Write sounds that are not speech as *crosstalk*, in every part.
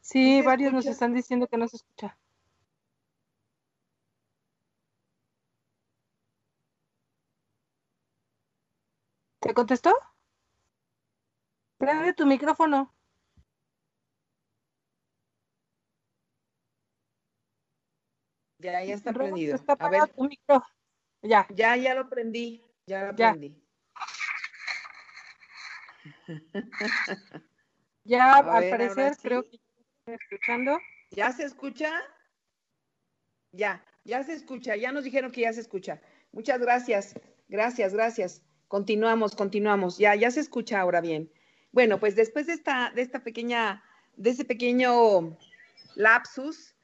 Sí, varios nos están diciendo que no se escucha. ¿Te contestó? Prende tu micrófono. Ya, ya está prendido. Está a ver. tu micro. Ya. Ya, ya lo prendí. Ya lo prendí. Ya, al parecer, creo que estoy escuchando. ¿Ya se escucha? Ya, ya se escucha. Ya nos dijeron que ya se escucha. Muchas gracias. Gracias, gracias. Continuamos, continuamos. Ya, ya se escucha ahora bien. Bueno, pues después de esta, de esta pequeña, de ese pequeño lapsus,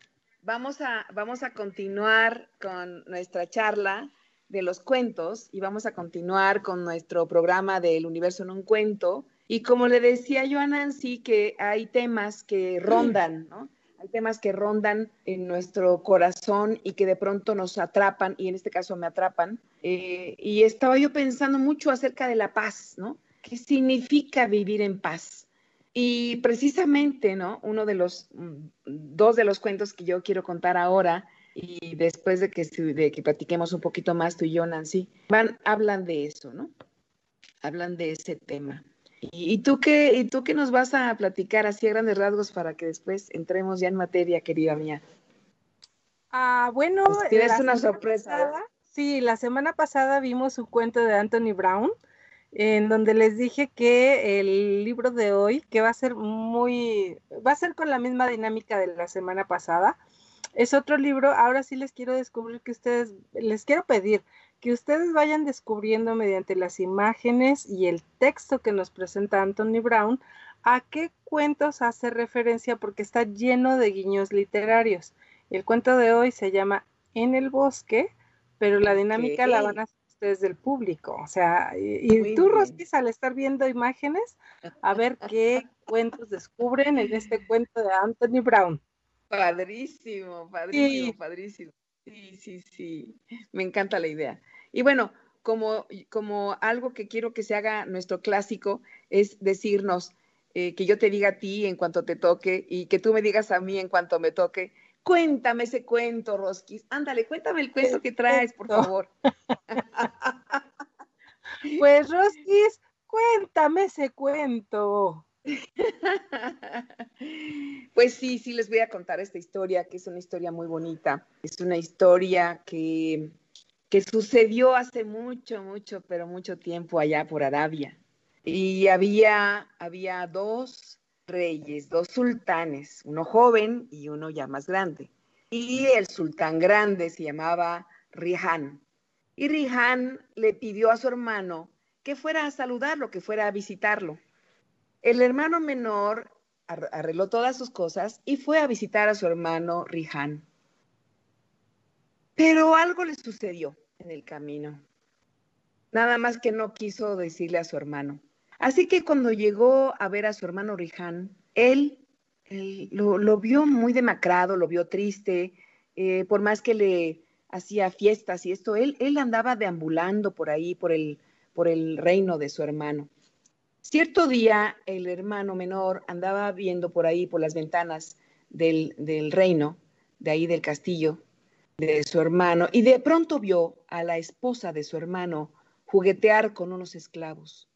vamos a, vamos a continuar con nuestra charla de los cuentos y vamos a continuar con nuestro programa del universo en un cuento. Y como le decía yo a Nancy, que hay temas que rondan, ¿no? Hay temas que rondan en nuestro corazón y que de pronto nos atrapan, y en este caso me atrapan. Eh, y estaba yo pensando mucho acerca de la paz, ¿no? ¿Qué significa vivir en paz? Y precisamente, ¿no? Uno de los, mm, dos de los cuentos que yo quiero contar ahora, y después de que, de que platiquemos un poquito más tú y yo, Nancy, van, hablan de eso, ¿no? Hablan de ese tema. ¿Y, tú qué, ¿Y tú qué nos vas a platicar así a grandes rasgos para que después entremos ya en materia, querida mía? Ah, bueno. Pues tienes una sorpresa. sí, la semana pasada vimos un cuento de Anthony Brown, en donde les dije que el libro de hoy, que va a ser muy, va a ser con la misma dinámica de la semana pasada, es otro libro. Ahora sí les quiero descubrir que ustedes, les quiero pedir que ustedes vayan descubriendo mediante las imágenes y el texto que nos presenta Anthony Brown a qué cuentos hace referencia porque está lleno de guiños literarios. El cuento de hoy se llama En el bosque, pero la dinámica la van a hacer ustedes del público. O sea, y, tú, Rosquis, al estar viendo imágenes, a ver qué cuentos descubren en este cuento de Anthony Brown. Padrísimo, padrísimo, padrísimo. Sí, sí, sí. Me encanta la idea. Y bueno, como, como algo que quiero que se haga nuestro clásico es decirnos eh, que yo te diga a ti en cuanto te toque y que tú me digas a mí en cuanto me toque. Cuéntame ese cuento, Rosquis. Ándale, cuéntame el cuento que traes, por favor. *laughs* Pues, Rosquis, cuéntame ese cuento. *laughs* Pues sí, sí les voy a contar esta historia, que es una historia muy bonita. Es una historia que, que sucedió hace mucho, mucho, pero mucho tiempo allá por Arabia. Y había, había dos reyes, dos sultanes, uno joven y uno ya más grande. Y el sultán grande se llamaba Rihan. Y Rihan le pidió a su hermano que fuera a saludarlo, que fuera a visitarlo. El hermano menor arregló todas sus cosas y fue a visitar a su hermano Rihan. Pero algo le sucedió en el camino. Nada más que no quiso decirle a su hermano. Así que cuando llegó a ver a su hermano Rihan, él, lo, vio muy demacrado, lo vio triste, eh, por más que le hacía fiestas y esto, él, andaba deambulando por ahí, por el reino de su hermano. Cierto día el hermano menor andaba viendo por ahí, por las ventanas del, reino, de ahí del castillo, de su hermano, y de pronto vio a la esposa de su hermano juguetear con unos esclavos.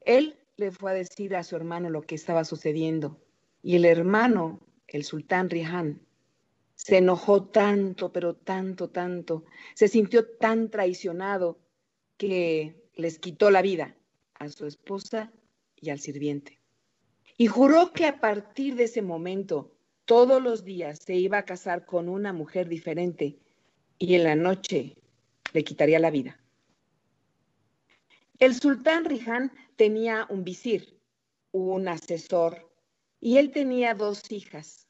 Él le fue a decir a su hermano lo que estaba sucediendo, y el hermano, el sultán Rihan, se enojó tanto, pero tanto, tanto, se sintió tan traicionado que les quitó la vida a su esposa y al sirviente. Y juró que a partir de ese momento, todos los días se iba a casar con una mujer diferente y en la noche le quitaría la vida. El sultán Rihan tenía un visir, un asesor, y él tenía dos hijas.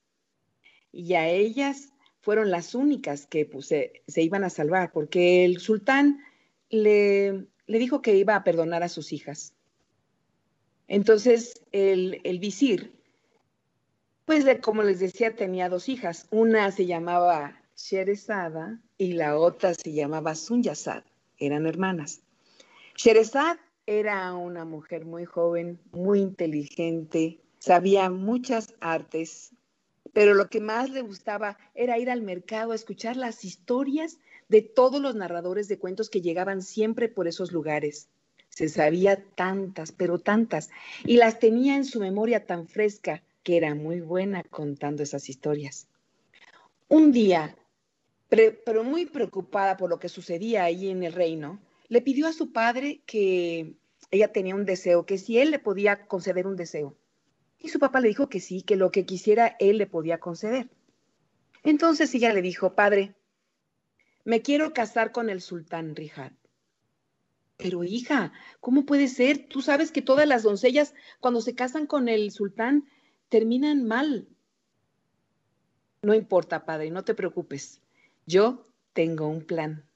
Y a ellas fueron las únicas que pues, se, iban a salvar, porque el sultán le le dijo que iba a perdonar a sus hijas. Entonces el, visir, pues como les decía, tenía dos hijas. Una se llamaba Sherezada y la otra se llamaba Sunyasad, eran hermanas. Sherezad era una mujer muy joven, muy inteligente, sabía muchas artes, pero lo que más le gustaba era ir al mercado a escuchar las historias de todos los narradores de cuentos que llegaban siempre por esos lugares. Se sabía tantas, pero tantas, y las tenía en su memoria tan fresca que era muy buena contando esas historias. Un día, pero muy preocupada por lo que sucedía ahí en el reino, le pidió a su padre que ella tenía un deseo, que si él le podía conceder un deseo. Y su papá le dijo que sí, que lo que quisiera él le podía conceder. Entonces ella le dijo, padre, me quiero casar con el sultán Rihad. Pero hija, ¿cómo puede ser? Tú sabes que todas las doncellas cuando se casan con el sultán terminan mal. No importa, padre, no te preocupes. Yo tengo un plan.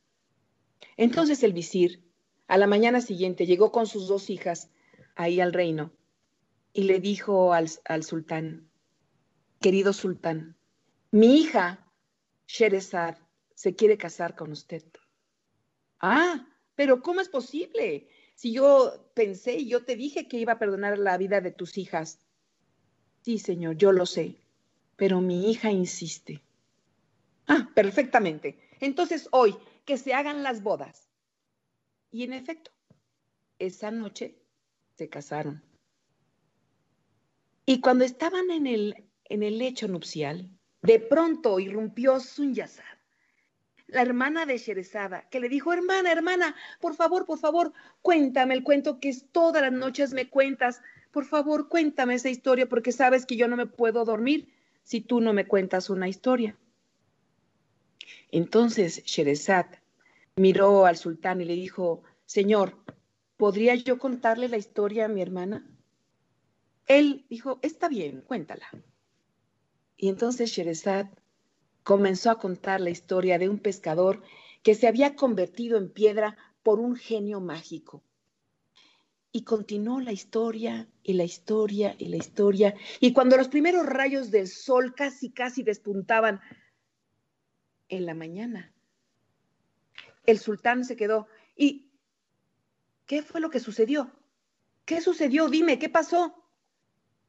Entonces el visir, a la mañana siguiente, llegó con sus dos hijas ahí al reino y le dijo al, sultán, querido sultán, mi hija, Sherezad, se quiere casar con usted. Ah, pero ¿cómo es posible? Si yo pensé y yo te dije que iba a perdonar la vida de tus hijas. Sí, señor, yo lo sé, pero mi hija insiste. Ah, perfectamente. Entonces hoy, que se hagan las bodas. Y en efecto, esa noche se casaron. Y cuando estaban en el, en el lecho nupcial, de pronto irrumpió Sunyasad, la hermana de Sherezada, que le dijo, hermana, hermana, por favor, por favor, cuéntame el cuento que todas las noches me cuentas. Por favor, cuéntame esa historia porque sabes que yo no me puedo dormir si tú no me cuentas una historia. Entonces Sherezad miró al sultán y le dijo, Señor, ¿podría yo contarle la historia a mi hermana? Él dijo, está bien, cuéntala. Y entonces Sherezad comenzó a contar la historia de un pescador que se había convertido en piedra por un genio mágico. Y continuó la historia y la historia y la historia. Y cuando los primeros rayos del sol casi, casi despuntaban en la mañana, el sultán se quedó. ¿Y qué fue lo que sucedió? ¿Qué sucedió? Dime, ¿qué pasó?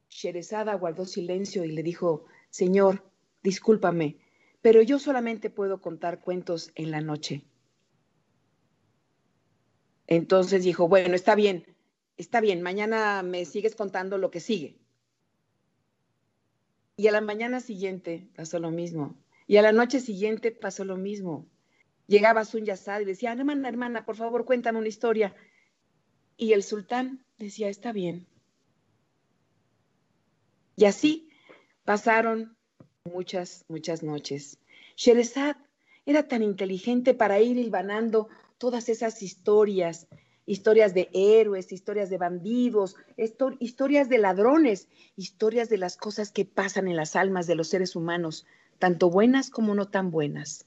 Sherezada guardó silencio y le dijo, Señor, discúlpame, pero yo solamente puedo contar cuentos en la noche. Entonces dijo, bueno, está bien, está bien, mañana me sigues contando lo que sigue. Y a la mañana siguiente pasó lo mismo. Y a la noche siguiente pasó lo mismo. Llegaba Sun Yasad y decía, hermana, hermana, por favor, cuéntame una historia. Y el sultán decía, está bien. Y así pasaron muchas, muchas noches. Sherezad era tan inteligente para ir hilvanando todas esas historias, historias de héroes, historias de bandidos, historias de ladrones, historias de las cosas que pasan en las almas de los seres humanos, tanto buenas como no tan buenas.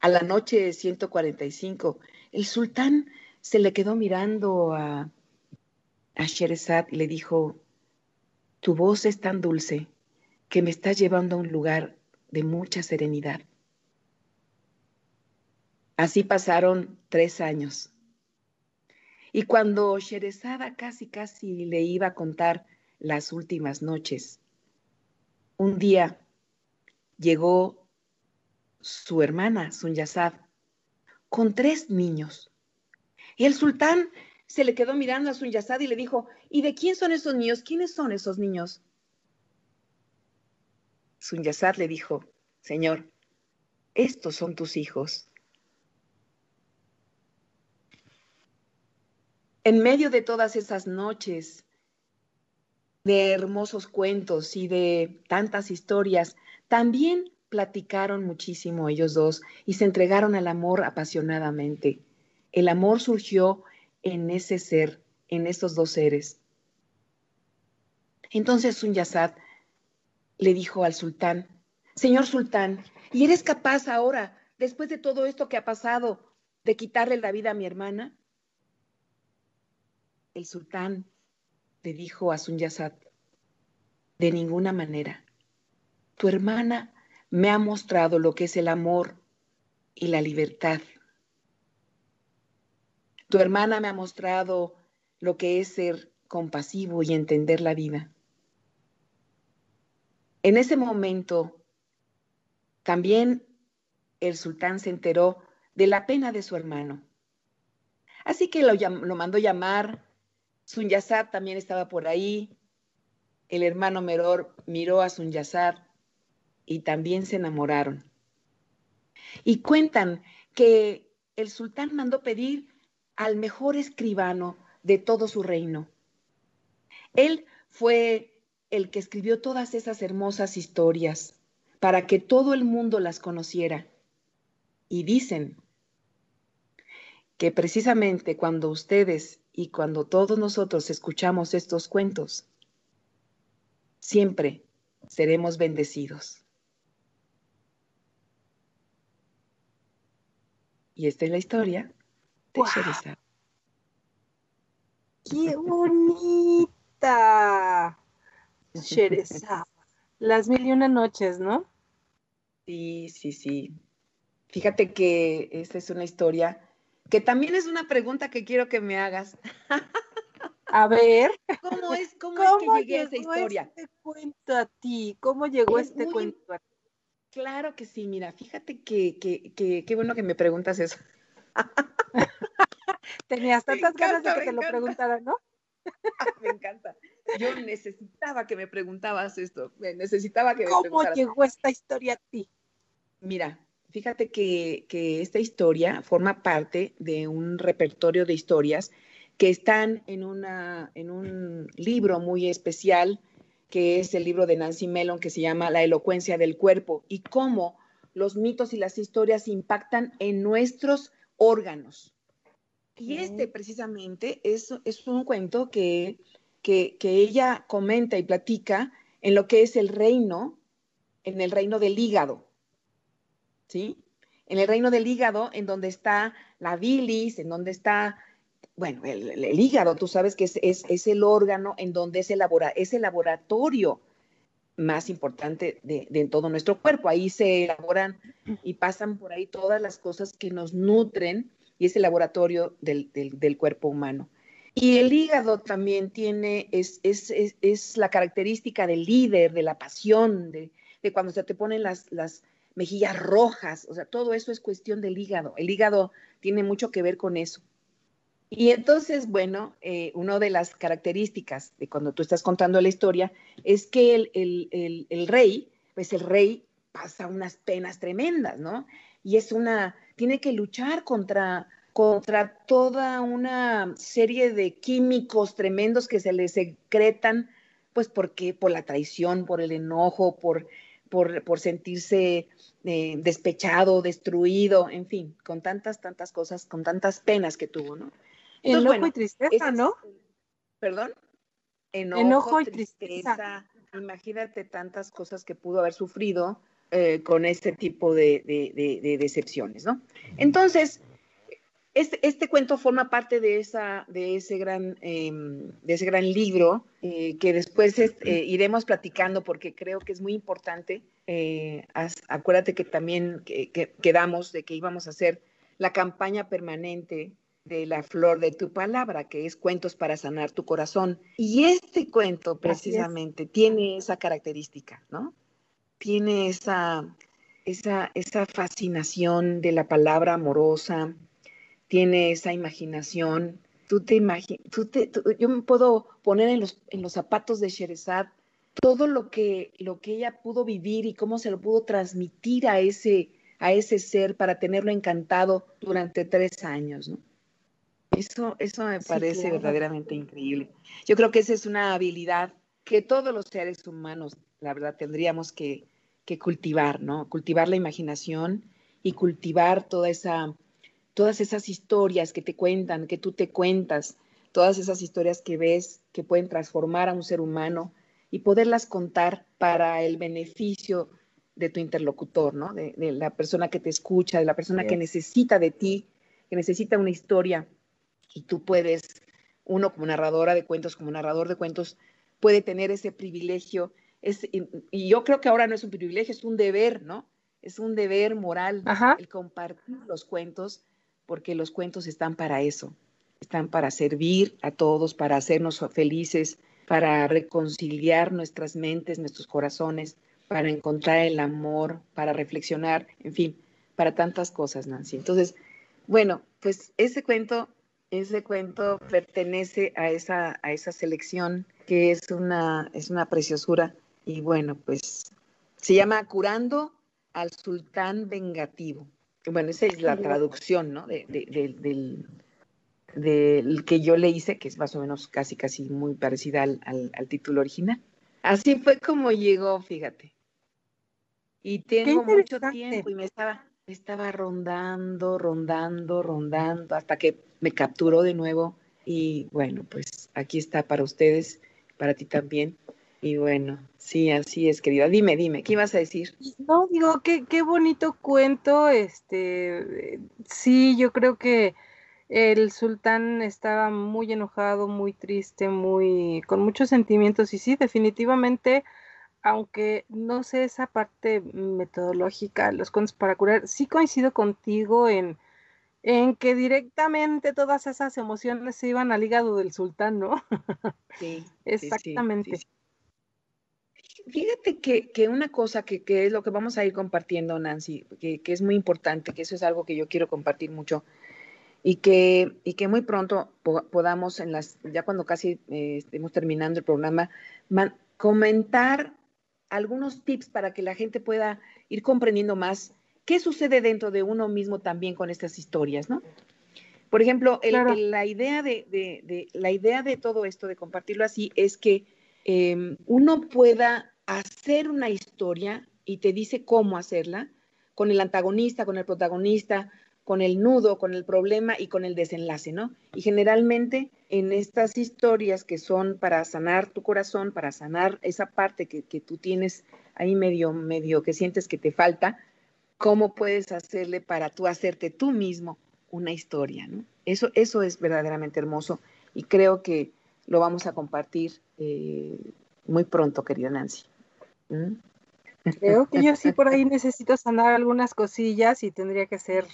A la noche 145, el sultán se le quedó mirando a, a y le dijo, tu voz es tan dulce que me está llevando a un lugar de mucha serenidad. Así pasaron tres años. Y cuando Sherezada casi casi le iba a contar las últimas noches, un día llegó su hermana, Sunyasad, con tres niños. Y el sultán se le quedó mirando a Sunyasad y le dijo, ¿y de quién son esos niños? ¿Quiénes son esos niños? Sunyasad le dijo, Señor, estos son tus hijos. En medio de todas esas noches de hermosos cuentos y de tantas historias, también platicaron muchísimo ellos dos y se entregaron al amor apasionadamente. El amor surgió en ese ser, en esos dos seres. Entonces Sunyasad le dijo al sultán, Señor sultán, ¿y eres capaz ahora, después de todo esto que ha pasado, de quitarle la vida a mi hermana? El sultán le dijo a Sunyasad, de ninguna manera. Tu hermana me ha mostrado lo que es el amor y la libertad. Tu hermana me ha mostrado lo que es ser compasivo y entender la vida. En ese momento, también el sultán se enteró de la pena de su hermano. Así que lo, mandó llamar. Sunyazar también estaba por ahí. El hermano Meror miró a Sunyazar y también se enamoraron. Y cuentan que el sultán mandó pedir al mejor escribano de todo su reino. Él fue el que escribió todas esas hermosas historias para que todo el mundo las conociera. Y dicen que precisamente cuando ustedes y cuando todos nosotros escuchamos estos cuentos, siempre seremos bendecidos. Y esta es la historia de wow. ¡Qué bonita! Sherezada. Las mil y una noches, ¿no? Sí, sí, sí. Fíjate que esta es una historia que también es una pregunta que quiero que me hagas. A ver. ¿Cómo es, cómo, es que llegué a esa historia? este cuento a ti? ¿Cómo llegó es este muy, cuento a ti? Claro que sí, mira, fíjate que qué bueno que me preguntas eso. *laughs* Tenías tantas ganas de que te encanta. lo preguntara, ¿no? *laughs* me encanta. Yo necesitaba que me preguntabas esto. Necesitaba que me ¿Cómo llegó esta historia a ti? Mira, fíjate que, que, esta historia forma parte de un repertorio de historias que están en, una, en un libro muy especial, que es el libro de Nancy Mellon, que se llama La elocuencia del cuerpo, y cómo los mitos y las historias impactan en nuestros órganos. Y este precisamente es, es un cuento que, que, que, ella comenta y platica en lo que es el reino, en el reino del hígado. ¿Sí? En el reino del hígado, en donde está la bilis, en donde está, bueno, el, el, el hígado, tú sabes que es, es, es, el órgano en donde es el, labora, es el laboratorio más importante de, de, todo nuestro cuerpo. Ahí se elaboran y pasan por ahí todas las cosas que nos nutren y es el laboratorio del, del, cuerpo humano. Y el hígado también tiene, es, es, es, es, la característica del líder, de la pasión, de, de cuando se te ponen las, las, mejillas rojas, o sea, todo eso es cuestión del hígado. El hígado tiene mucho que ver con eso. Y entonces, bueno, eh, una de las características de cuando tú estás contando la historia es que el, el, el, el rey, pues el rey pasa unas penas tremendas, ¿no? Y es una, tiene que luchar contra, contra toda una serie de químicos tremendos que se le secretan, pues porque por la traición, por el enojo, por, por, por sentirse eh, despechado, destruido, en fin, con tantas, tantas cosas, con tantas penas que tuvo, ¿no? Entonces, Enojo bueno, y tristeza, es, ¿no? Perdón. Enojo, Enojo y tristeza. tristeza. Imagínate tantas cosas que pudo haber sufrido eh, con este tipo de, de, de, de, decepciones, ¿no? Entonces, este, este, cuento forma parte de, esa, de, ese, gran, eh, de ese gran libro eh, que después es, eh, iremos platicando porque creo que es muy importante. Acuérdate que también que, que quedamos de que íbamos a hacer la campaña permanente de la flor de tu palabra, que es Cuentos para sanar tu corazón. Y este cuento precisamente tiene esa característica, ¿no? Tiene esa, esa, esa fascinación de la palabra amorosa, tiene esa imaginación. Tú te imaginas, tú te, tú, yo me puedo poner en los, en los zapatos de Sherezad todo lo que, lo que ella pudo vivir y cómo se lo pudo transmitir a ese, a ese ser para tenerlo encantado durante tres años, ¿no? Eso, eso me parece sí, claro. verdaderamente increíble. Yo creo que esa es una habilidad que todos los seres humanos, la verdad, tendríamos que, que cultivar, ¿no? Cultivar la imaginación y cultivar toda esa, todas esas historias que te cuentan, que tú te cuentas, todas esas historias que ves que pueden transformar a un ser humano y poderlas contar para el beneficio de tu interlocutor, ¿no? De, de la persona que te escucha, de la persona sí. que necesita de ti, que necesita una historia y tú puedes, uno como narradora de cuentos, como narrador de cuentos, puede tener ese privilegio Es, y, yo creo que ahora no es un privilegio, es un deber, ¿no? Es un deber moral el compartir los cuentos, porque los cuentos están para eso, están para servir a todos, para hacernos felices, para reconciliar nuestras mentes, nuestros corazones, para encontrar el amor, para reflexionar, en fin, para tantas cosas, Nancy. Entonces, bueno, pues ese cuento, ese cuento pertenece a esa, a esa selección que es una, es una preciosura. Y bueno, pues se llama Curando al Sultán Vengativo. Bueno, esa es la traducción, ¿no? del, del que yo le hice, que es más o menos casi, casi muy parecida al, al, título original. Así fue como llegó, fíjate. Y tengo mucho tiempo y me estaba, estaba rondando, rondando, rondando, hasta que me capturó de nuevo. Y bueno, pues aquí está para ustedes, para ti también. Y bueno, sí, así es, querida. Dime, dime, ¿qué ibas a decir? No, digo, qué, qué bonito cuento. Este, sí, yo creo que el sultán estaba muy enojado, muy triste, muy con muchos sentimientos y sí, definitivamente, aunque no sé esa parte metodológica, los cuentos para curar, sí coincido contigo en, en que directamente todas esas emociones se iban al hígado del sultán, ¿no? Sí. *laughs* Exactamente. Fíjate que, que una cosa que, que, es lo que vamos a ir compartiendo, Nancy, que, que es muy importante, que eso es algo que yo quiero compartir mucho, y que, y que muy pronto podamos, en las, ya cuando casi eh, estemos terminando el programa, comentar algunos tips para que la gente pueda ir comprendiendo más qué sucede dentro de uno mismo también con estas historias, ¿no? Por ejemplo, la, idea de, la idea de todo esto, de compartirlo así, es que em, uno pueda hacer una historia y te dice cómo hacerla, con el antagonista, con el protagonista, con el nudo, con el problema y con el desenlace, ¿no? Y generalmente en estas historias que son para sanar tu corazón, para sanar esa parte que, tú tienes ahí medio, medio que sientes que te falta, ¿cómo puedes hacerle para tú hacerte tú mismo una historia, ¿no? Eso, eso es verdaderamente hermoso y creo que lo vamos a compartir eh, muy pronto, querida Nancy. ¿Mm? Creo que yo sí por ahí *laughs* necesito sanar algunas cosillas y tendría que ser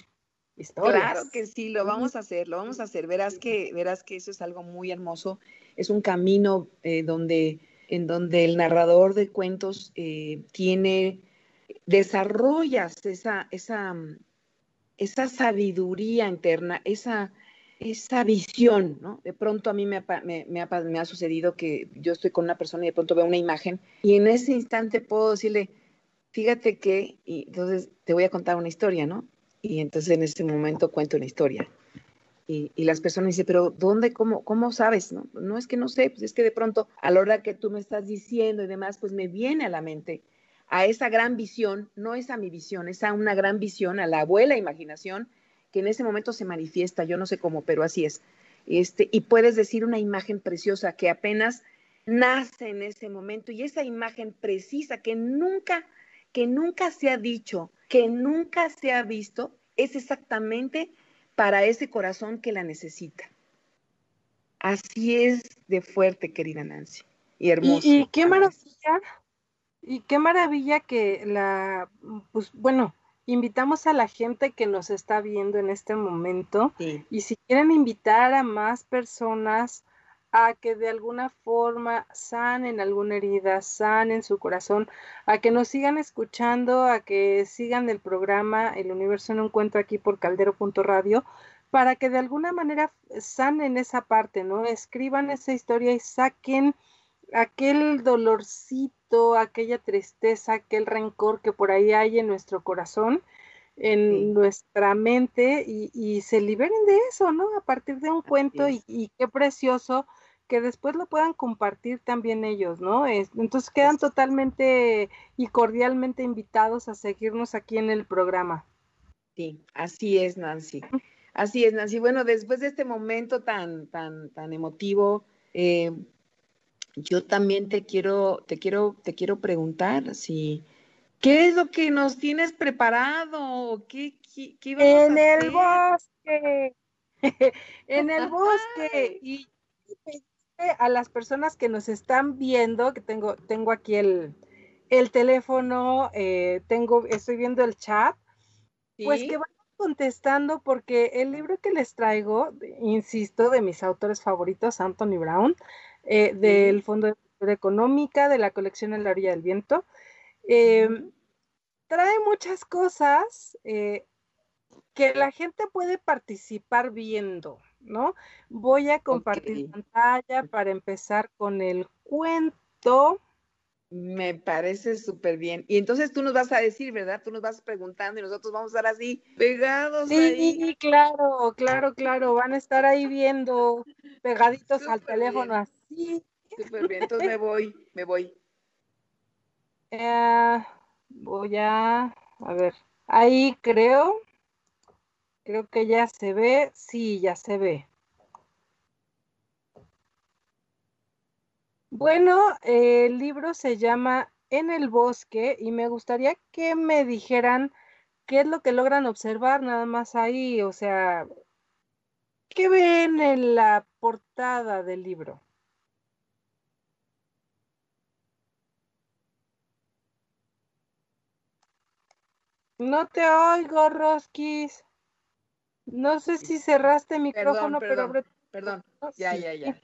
Claro que sí, lo vamos a hacer, lo vamos a hacer. Verás que, verás que eso es algo muy hermoso. Es un camino eh, donde, en donde el narrador de cuentos eh, tiene, desarrollas esa, esa, esa sabiduría interna, esa, esa visión, ¿no? De pronto a mí me ha, me, me, me ha, sucedido que yo estoy con una persona y de pronto veo una imagen y en ese instante puedo decirle, fíjate que, y entonces te voy a contar una historia, ¿no? Y entonces en ese momento cuento una historia. Y, las personas dicen, pero ¿dónde, cómo, cómo sabes? No? no es que no sé, pues es que de pronto a la hora que tú me estás diciendo y demás, pues me viene a la mente a esa gran visión, no es a mi visión, es a una gran visión, a la abuela imaginación, que en ese momento se manifiesta, yo no sé cómo, pero así es. Este, y puedes decir una imagen preciosa que apenas nace en ese momento y esa imagen precisa que nunca, que nunca se ha dicho, que nunca se ha visto es exactamente para ese corazón que la necesita. Así es de fuerte, querida Nancy, y hermoso. Y, qué maravilla, y qué maravilla que la, pues bueno, invitamos a la gente que nos está viendo en este momento y si quieren invitar a más personas a que de alguna forma sanen alguna herida, sanen su corazón, a que nos sigan escuchando, a que sigan el programa El Universo en un cuento aquí por caldero.radio, para que de alguna manera sanen esa parte, ¿no? Escriban esa historia y saquen aquel dolorcito, aquella tristeza, aquel rencor que por ahí hay en nuestro corazón, en nuestra mente y, se liberen de eso, ¿no? A partir de un cuento y, y, qué precioso que después lo puedan compartir también ellos, ¿no? entonces quedan totalmente y cordialmente invitados a seguirnos aquí en el programa. Sí, así es, Nancy. Así es, Nancy. Bueno, después de este momento tan, tan, tan emotivo, eh, yo también te quiero, te quiero, te quiero preguntar si ¿qué es lo que nos tienes preparado? ¿Qué, qué, qué en el bosque. *laughs* en el bosque. Y a las personas que nos están viendo, que tengo, tengo aquí el, el teléfono, eh, tengo, estoy viendo el chat, pues que vayan contestando porque el libro que les traigo, insisto, de mis autores favoritos, Anthony Brown, eh, del Fondo de Cultura Económica, de la colección En la orilla del viento, em, trae muchas cosas eh, que la gente puede participar viendo, ¿no? Voy a compartir pantalla para empezar con el cuento. Me parece súper bien. Y entonces tú nos vas a decir, ¿verdad? Tú nos vas preguntando y nosotros vamos a estar así pegados. Sí, claro, claro, claro. Van a estar ahí viendo pegaditos al teléfono así. Súper bien. Entonces me voy, me voy. Eh, voy a, a ver, ahí creo, creo que ya se ve, sí, ya se ve. Bueno, el libro se llama En el bosque y me gustaría que me dijeran qué es lo que logran observar nada más ahí, o sea, ¿qué ven en la portada del libro? No te oigo, Roskis. No sé si cerraste el micrófono, pero... Perdón, ya, ya, ya.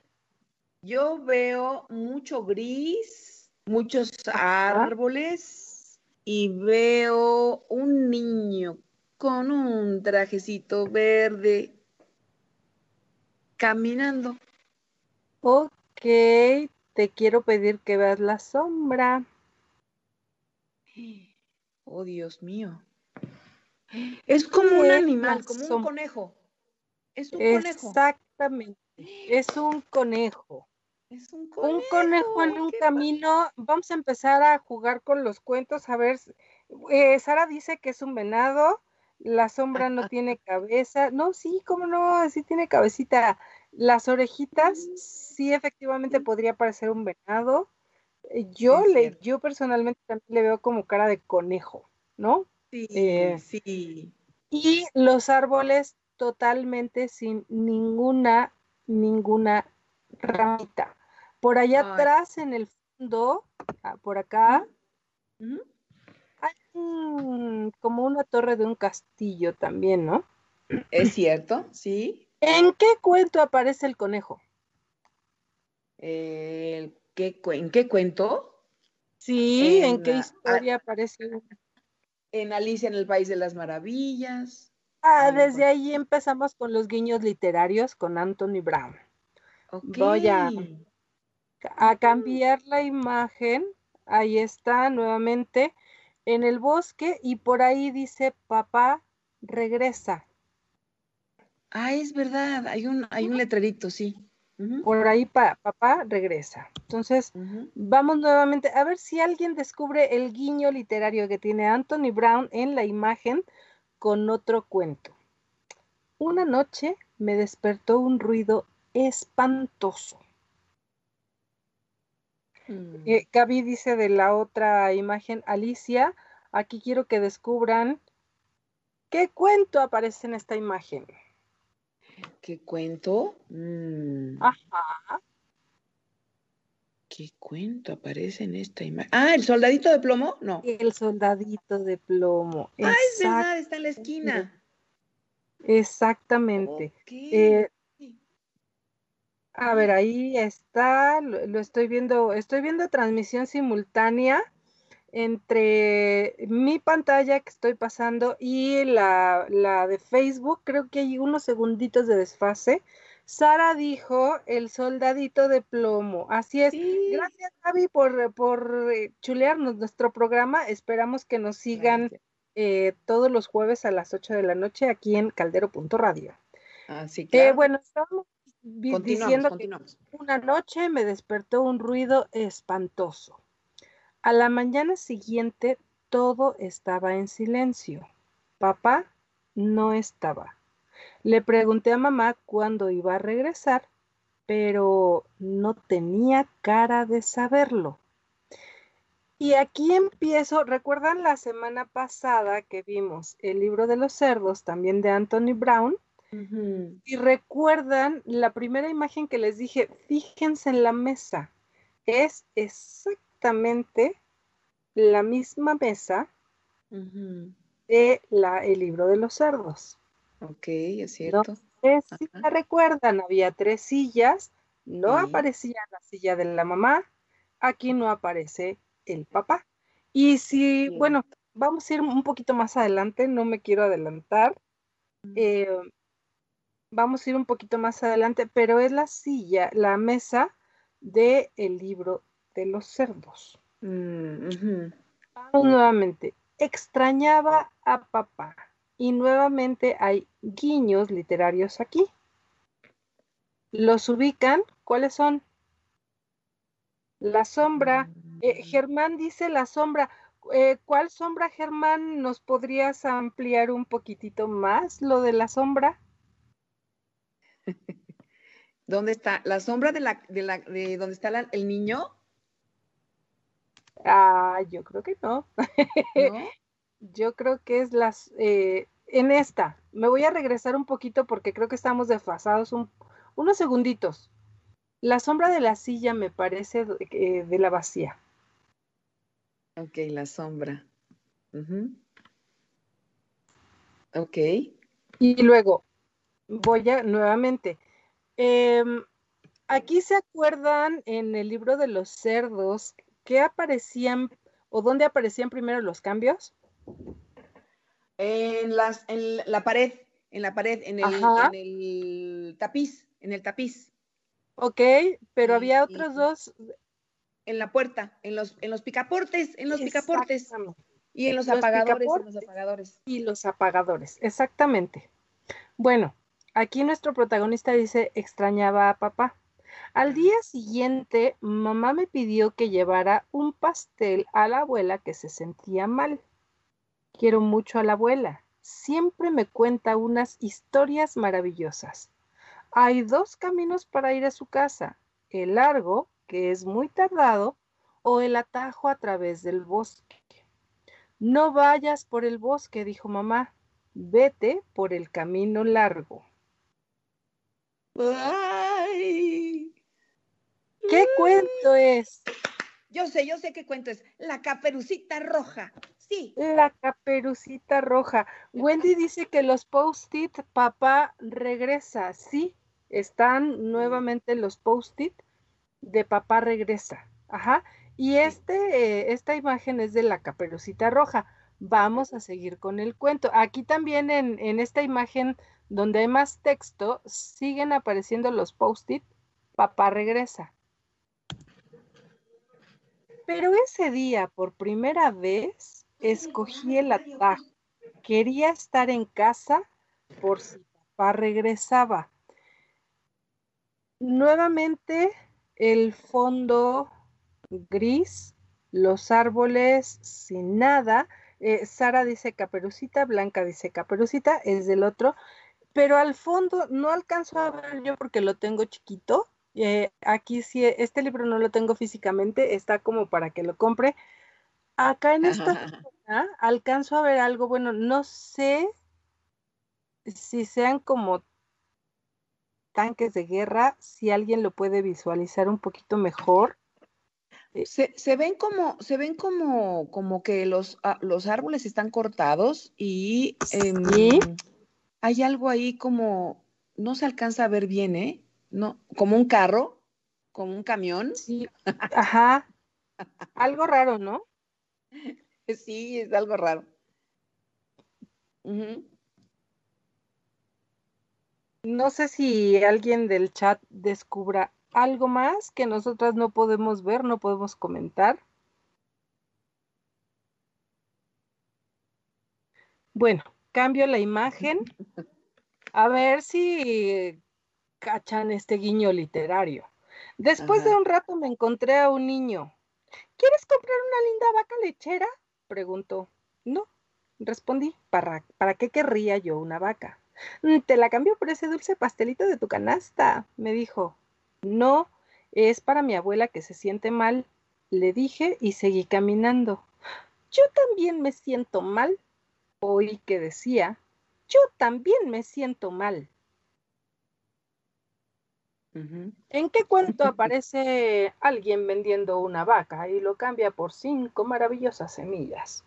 Yo veo mucho gris, muchos árboles y veo un niño con un trajecito verde caminando. Ok, te quiero pedir que veas la sombra. *gasps* *gasps* Oh, Dios mío. Es como un animal, como un conejo. Es un conejo. Exactamente. Es un conejo. Un conejo, en un camino. Vamos a empezar a jugar con los cuentos. A ver, eh, Sara dice que es un venado. La sombra no tiene *laughs* cabeza. No, sí, cómo no, sí tiene cabecita. Las orejitas, mm. sí, efectivamente podría parecer un venado. Eh, yo le, yo personalmente también le veo como cara de conejo, ¿no? Sí, eh, sí. Y los árboles totalmente sin ninguna, ninguna ramita. Por allá atrás, en el fondo, ah, por acá, hay como una torre de un castillo también, ¿no? Es cierto, sí. ¿En qué cuento aparece el conejo? ¿En qué cuento? Sí, ¿en, qué historia aparece? En Alicia en el País de las Maravillas. Ah, desde ahí empezamos con los guiños literarios con Anthony Brown. Voy a, a cambiar la imagen. Ahí está nuevamente en el bosque y por ahí dice papá regresa. Ah, es verdad, hay un, hay un letrerito, sí. Por ahí papá regresa. Entonces, vamos nuevamente a ver si alguien descubre el guiño literario que tiene Anthony Brown en la imagen con otro cuento. Una noche me despertó un ruido espantoso. Mm. Eh, Gaby dice de la otra imagen, Alicia, aquí quiero que descubran qué cuento aparece en esta imagen. ¿Qué cuento? Mm. Ajá. ¿Qué cuento aparece en esta imagen? Ah, el soldadito de plomo, no. El soldadito de plomo. Ah, es verdad, está en la esquina. Exactamente. Eh, a ver, ahí está, lo, estoy viendo, estoy viendo transmisión simultánea entre mi pantalla que estoy pasando y la, de Facebook, creo que hay unos segunditos de desfase. Sara dijo el soldadito de plomo. Así es. Gracias, Javi, por, por eh, chulearnos nuestro programa. Esperamos que nos sigan eh, todos los jueves a las 8 de la noche aquí en caldero.radio. Así ah, que. Eh, bueno, estamos diciendo que una noche me despertó un ruido espantoso. A la mañana siguiente todo estaba en silencio. Papá no estaba. Le pregunté a mamá cuándo iba a regresar, pero no tenía cara de saberlo. Y aquí empiezo, ¿recuerdan la semana pasada que vimos el libro de los cerdos, también de Anthony Brown? Y recuerdan la primera imagen que les dije, fíjense en la mesa, es exactamente la misma mesa de la, el libro de los cerdos. Ok, es cierto. si la recuerdan, había tres sillas, no aparecía la silla de la mamá, aquí no aparece el papá. Y si, bueno, vamos a ir un poquito más adelante, no me quiero adelantar. Eh, vamos a ir un poquito más adelante, pero es la silla, la mesa del el libro de los cerdos. Mm, vamos nuevamente. Extrañaba a papá. Y nuevamente hay guiños literarios aquí. ¿Los ubican? ¿Cuáles son? La sombra. Eh, mm. Germán dice la sombra. Eh, ¿Cuál sombra, Germán? ¿Nos podrías ampliar un poquitito más lo de la sombra? *laughs* ¿Dónde está? ¿La sombra de la, de la, de donde está el niño? Ah, yo creo que *laughs* no. yo creo que es las, eh, en esta. Me voy a regresar un poquito porque creo que estamos desfasados unos segunditos. La sombra de la silla me parece eh, de la vacía. Ok, la sombra. Ok. Y luego, voy a nuevamente. Em, aquí se acuerdan en el libro de los cerdos que aparecían o dónde aparecían primero los cambios. En, las, en la pared, en la pared, en el, en el tapiz, en el tapiz. Ok, pero había otros dos en la puerta, en los, en los picaportes, en los picaportes. Y en los, apagadores, en los apagadores. Y los apagadores, exactamente. Bueno, aquí nuestro protagonista dice, extrañaba a papá. Al día siguiente, mamá me pidió que llevara un pastel a la abuela que se sentía mal. Quiero mucho a la abuela. Siempre me cuenta unas historias maravillosas. Hay dos caminos para ir a su casa, el largo que es muy tardado, o el atajo a través del bosque. No vayas por el bosque, dijo mamá, vete por el camino largo. Ay. ¿Qué cuento es? Yo sé, yo sé qué cuento es. La caperucita roja. Sí. La caperucita roja. Wendy dice que los post-it, papá regresa. Sí, están nuevamente los post-it de papá regresa. Ajá. Y este, eh, esta imagen es de la caperucita roja. Vamos a seguir con el cuento. Aquí también en, en esta imagen donde hay más texto, siguen apareciendo los post-it. Papá regresa. Pero ese día, por primera vez, escogí el atajo. Quería estar en casa por si papá regresaba. Nuevamente el fondo gris, los árboles sin nada. Eh, Sara dice caperucita, Blanca dice caperucita, es del otro, pero al fondo no alcanzo a ver yo porque lo tengo chiquito. Eh, aquí sí, este libro no lo tengo físicamente, está como para que lo compre. Acá en esta *laughs* zona alcanzo a ver algo, bueno, no sé si sean como tanques de guerra, si alguien lo puede visualizar un poquito mejor. Eh, se, ven como, se ven como, como que los, ah, los árboles están cortados y em, hay algo ahí como, no se alcanza a ver bien, ¿eh? No, como un carro, como un camión. Sí, ajá. algo raro, ¿no? *laughs* Sí, es algo raro. No sé si alguien del chat descubra algo más que nosotras no podemos ver, no podemos comentar. Bueno, cambio la imagen. *laughs* A ver si cachan este guiño literario. Después de un rato me encontré a un niño. ¿Quieres comprar una linda vaca lechera? preguntó. No, respondí. ¿Para, ¿Para qué querría yo una vaca? Mm, te la cambio por ese dulce pastelito de tu canasta, me dijo. No, es para mi abuela que se siente mal, le dije y seguí caminando. Yo también me siento mal. Oí que decía, yo también me siento mal. ¿En qué cuento aparece alguien vendiendo una vaca y lo cambia por cinco maravillosas semillas?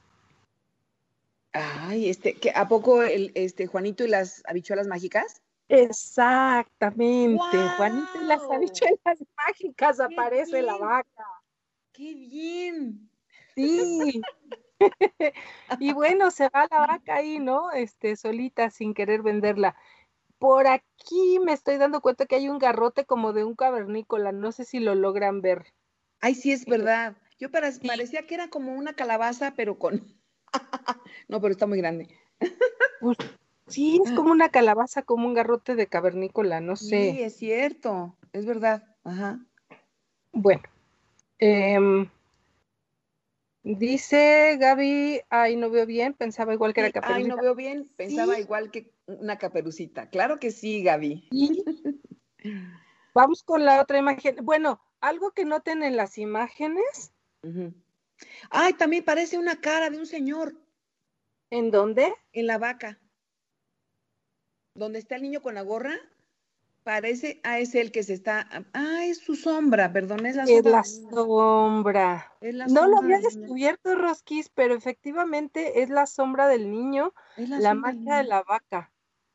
Ay, este, ¿que, ¿a poco el, este Juanito y las habichuelas mágicas? Exactamente, Juanito y las habichuelas *laughs* mágicas aparece la vaca. ¡Qué bien! Sí. *laughs* *laughs* y bueno, se va la vaca ahí, ¿no? Este, solita, sin querer venderla. Por aquí me estoy dando cuenta que hay un garrote como de un cavernícola, no sé si lo logran ver. Ay, sí, es verdad. Yo parecía que era como una calabaza, pero con... *laughs* no, pero está muy grande. Pues, sí, es como una calabaza, como un garrote de cavernícola, no sé. Sí, es cierto, es verdad. Ajá. Bueno, eh, Dice Gaby, ay, no veo bien, pensaba igual que era caperucita. Ay, no veo bien, pensaba igual que una caperucita. Claro que sí, Gaby. *laughs* Vamos con la otra imagen. Bueno, algo que noten en las imágenes. Ay, también parece una cara de un señor. ¿En dónde? En la vaca. ¿Dónde está el niño con la gorra? Parece, ah, es el que se está, ah, es su sombra, perdón, es la sombra. Es la sombra. no lo había descubierto, Rosquis, pero efectivamente es la sombra del niño, la, la marca de la vaca.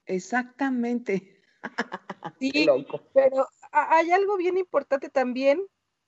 Exactamente. *laughs* Sí, pero hay algo bien importante también.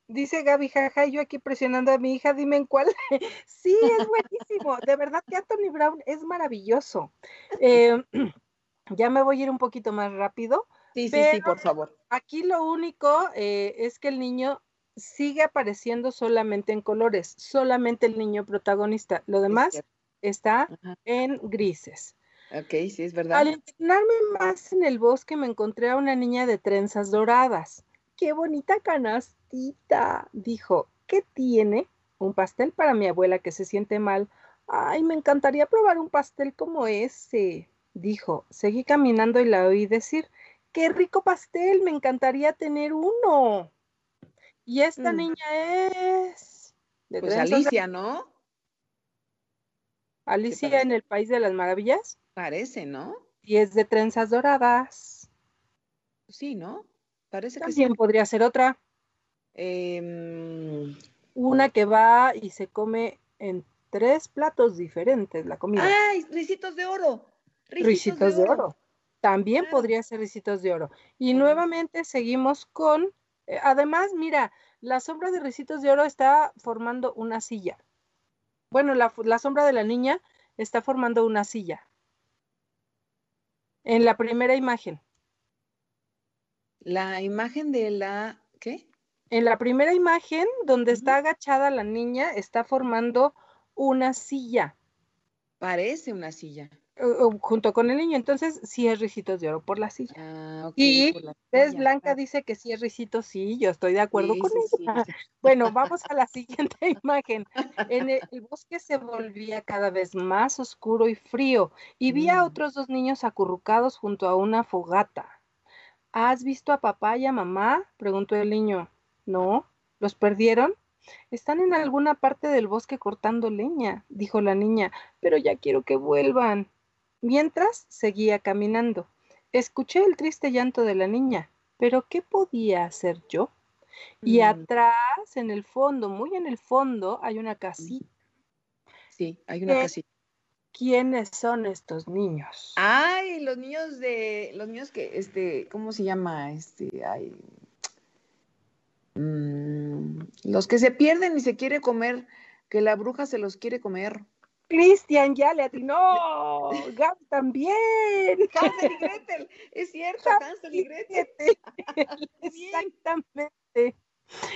Dice Gaby, jaja, yo aquí presionando a mi hija, dime en cuál. *laughs* sí, es buenísimo. De verdad que Anthony Brown es maravilloso. Eh, *clears throat* ya me voy a ir un poquito más rápido. Sí, sí, sí, por favor. Aquí lo único eh, es que el niño sigue apareciendo solamente en colores, solamente el niño protagonista. Lo demás está en grises. Ok, sí, es verdad. Al entrenarme más en el bosque me encontré a una niña de trenzas doradas. ¡Qué bonita canastita! Dijo, ¿qué tiene? Un pastel para mi abuela que se siente mal. Ay, me encantaría probar un pastel como ese. Dijo, seguí caminando y la oí decir, qué rico pastel, me encantaría tener uno. Y esta mm. niña es... pues Alicia, ¿no? Alicia en el País de las Maravillas. Parece, ¿no? Y es de trenzas doradas. Sí, ¿no? Parece que sí. podría ser otra. Em, Una que va y se come en tres platos diferentes la comida. ¡Ay! Ricitos de oro. Ricitos, de, oro. También podría ser ricitos de oro. Y nuevamente seguimos con, eh, además, mira, la sombra de ricitos de oro está formando una silla. Bueno, la, sombra de la niña está formando una silla. En la primera imagen. La imagen de la, ¿qué? En la primera imagen, donde está agachada la niña, está formando una silla. Parece una silla junto con el niño. Entonces, sí es ricitos de oro por la silla. Ah, y es Blanca dice que sí es ricitos, sí, yo estoy de acuerdo con ella. *laughs* Bueno, vamos a la siguiente *laughs* imagen. En el, bosque se volvía cada vez más oscuro y frío y vi a mm. otros dos niños acurrucados junto a una fogata. ¿Has visto a papá y a mamá? preguntó el niño. No, ¿los perdieron? Están en alguna parte del bosque cortando leña, dijo la niña, pero ya quiero que vuelvan. Mientras seguía caminando, escuché el triste llanto de la niña, pero ¿qué podía hacer yo? Y mm. atrás, en el fondo, muy en el fondo, hay una casita. Sí, hay una casita. ¿Quiénes son estos niños? Ay, los niños de, los niños que, este, ¿cómo se llama? Este, ay, mm, los que se pierden y se quiere comer, que la bruja se los quiere comer. Cristian ya le atinó, *laughs* Gab también. Hansel y Gretel, es cierto, Hansel y Gretel. *laughs* Exactamente.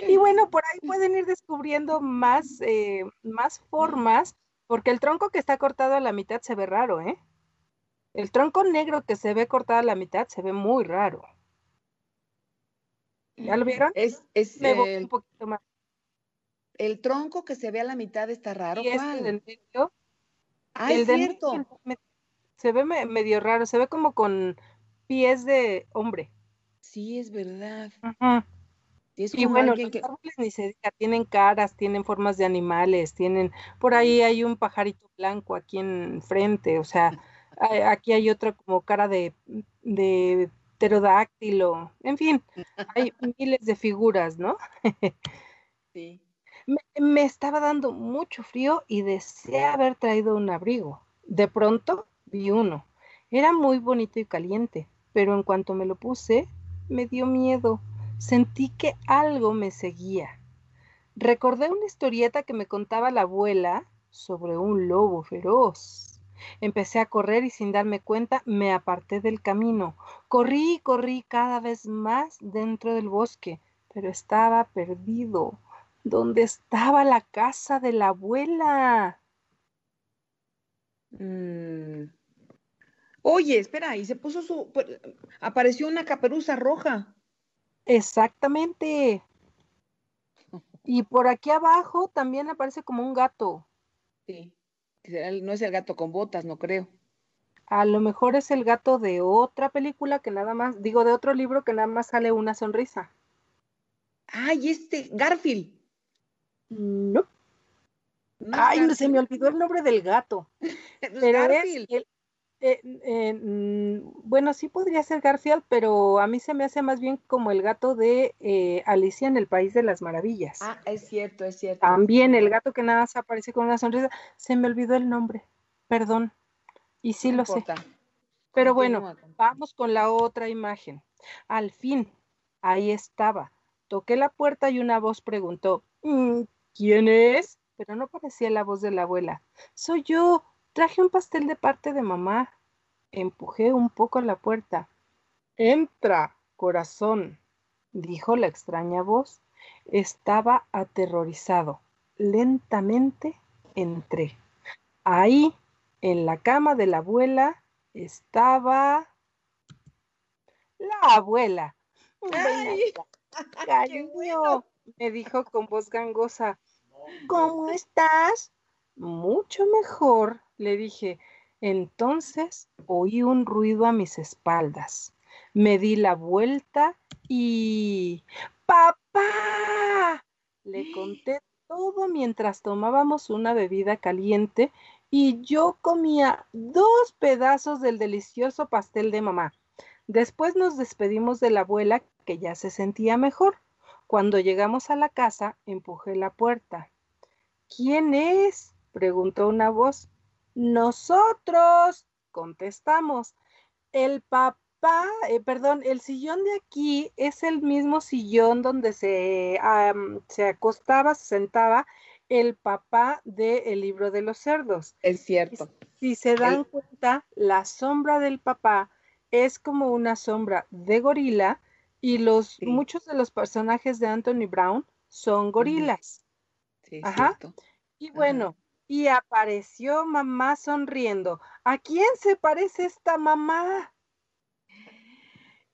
Y bueno, por ahí pueden ir descubriendo más, eh, más formas, porque el tronco que está cortado a la mitad se ve raro, ¿eh? El tronco negro que se ve cortado a la mitad se ve muy raro. ¿Ya lo vieron? Es, es un poquito más. El tronco que se ve a la mitad está raro. Y ¿Cuál? Este medio Ah, es cierto. se ve medio raro, se ve como con pies de hombre. Sí, es verdad. y bueno, los árboles ni se diga, tienen caras, tienen formas de animales, tienen, por ahí hay un pajarito blanco aquí en frente, o sea, aquí hay otra como cara de, de pterodáctilo, en fin, hay *laughs* miles de figuras, ¿no? *laughs* sí. Me, estaba dando mucho frío y deseé haber traído un abrigo. De pronto vi uno. Era muy bonito y caliente, pero en cuanto me lo puse, me dio miedo. Sentí que algo me seguía. Recordé una historieta que me contaba la abuela sobre un lobo feroz. Empecé a correr y sin darme cuenta me aparté del camino. Corrí y corrí cada vez más dentro del bosque, pero estaba perdido. ¿Dónde estaba la casa de la abuela? Mm. Oye, espera, y se puso su... Pues, apareció una caperuza roja. Exactamente. Y por aquí abajo también aparece como un gato. Sí. No es el gato con botas, no creo. A lo mejor es el gato de otra película que nada más, digo, de otro libro que nada más sale una sonrisa. Ay, este, Garfield. No. Ay, se me olvidó el nombre del gato. *laughs* pero es eh, mm, bueno, sí podría ser Garfield, pero a mí se me hace más bien como el gato de eh, Alicia en el País de las Maravillas. Ah, es cierto, es cierto. También el gato que nada más aparece con una sonrisa. Se me olvidó el nombre, perdón. Y sí lo sé. Pero bueno, vamos con la otra imagen. Al fin, ahí estaba. Toqué la puerta y una voz preguntó, mm, ¿Quién es? Pero no parecía la voz de la abuela. Soy yo. Traje un pastel de parte de mamá. Empujé un poco la puerta. Entra, corazón, dijo la extraña voz. Estaba aterrorizado. Lentamente entré. Ahí, en la cama de la abuela, estaba la abuela. Ay, *laughs* Cariño, me dijo con voz gangosa. ¿Cómo estás? Mucho mejor, le dije. Entonces oí un ruido a mis espaldas. Me di la vuelta y... ¡Papá! Le conté todo mientras tomábamos una bebida caliente y yo comía dos pedazos del delicioso pastel de mamá. Después nos despedimos de la abuela que ya se sentía mejor. Cuando llegamos a la casa, empujé la puerta. ¿Quién es? preguntó una voz. Nosotros, contestamos. El papá, eh, perdón, el sillón de aquí es el mismo sillón donde se, se acostaba, se sentaba el papá del libro de los cerdos. Es cierto. Si, se dan cuenta, la sombra del papá es como una sombra de gorila y los muchos de los personajes de Anthony Brown son gorilas. Sí, Ajá. Y bueno, y apareció mamá sonriendo. ¿A quién se parece esta mamá?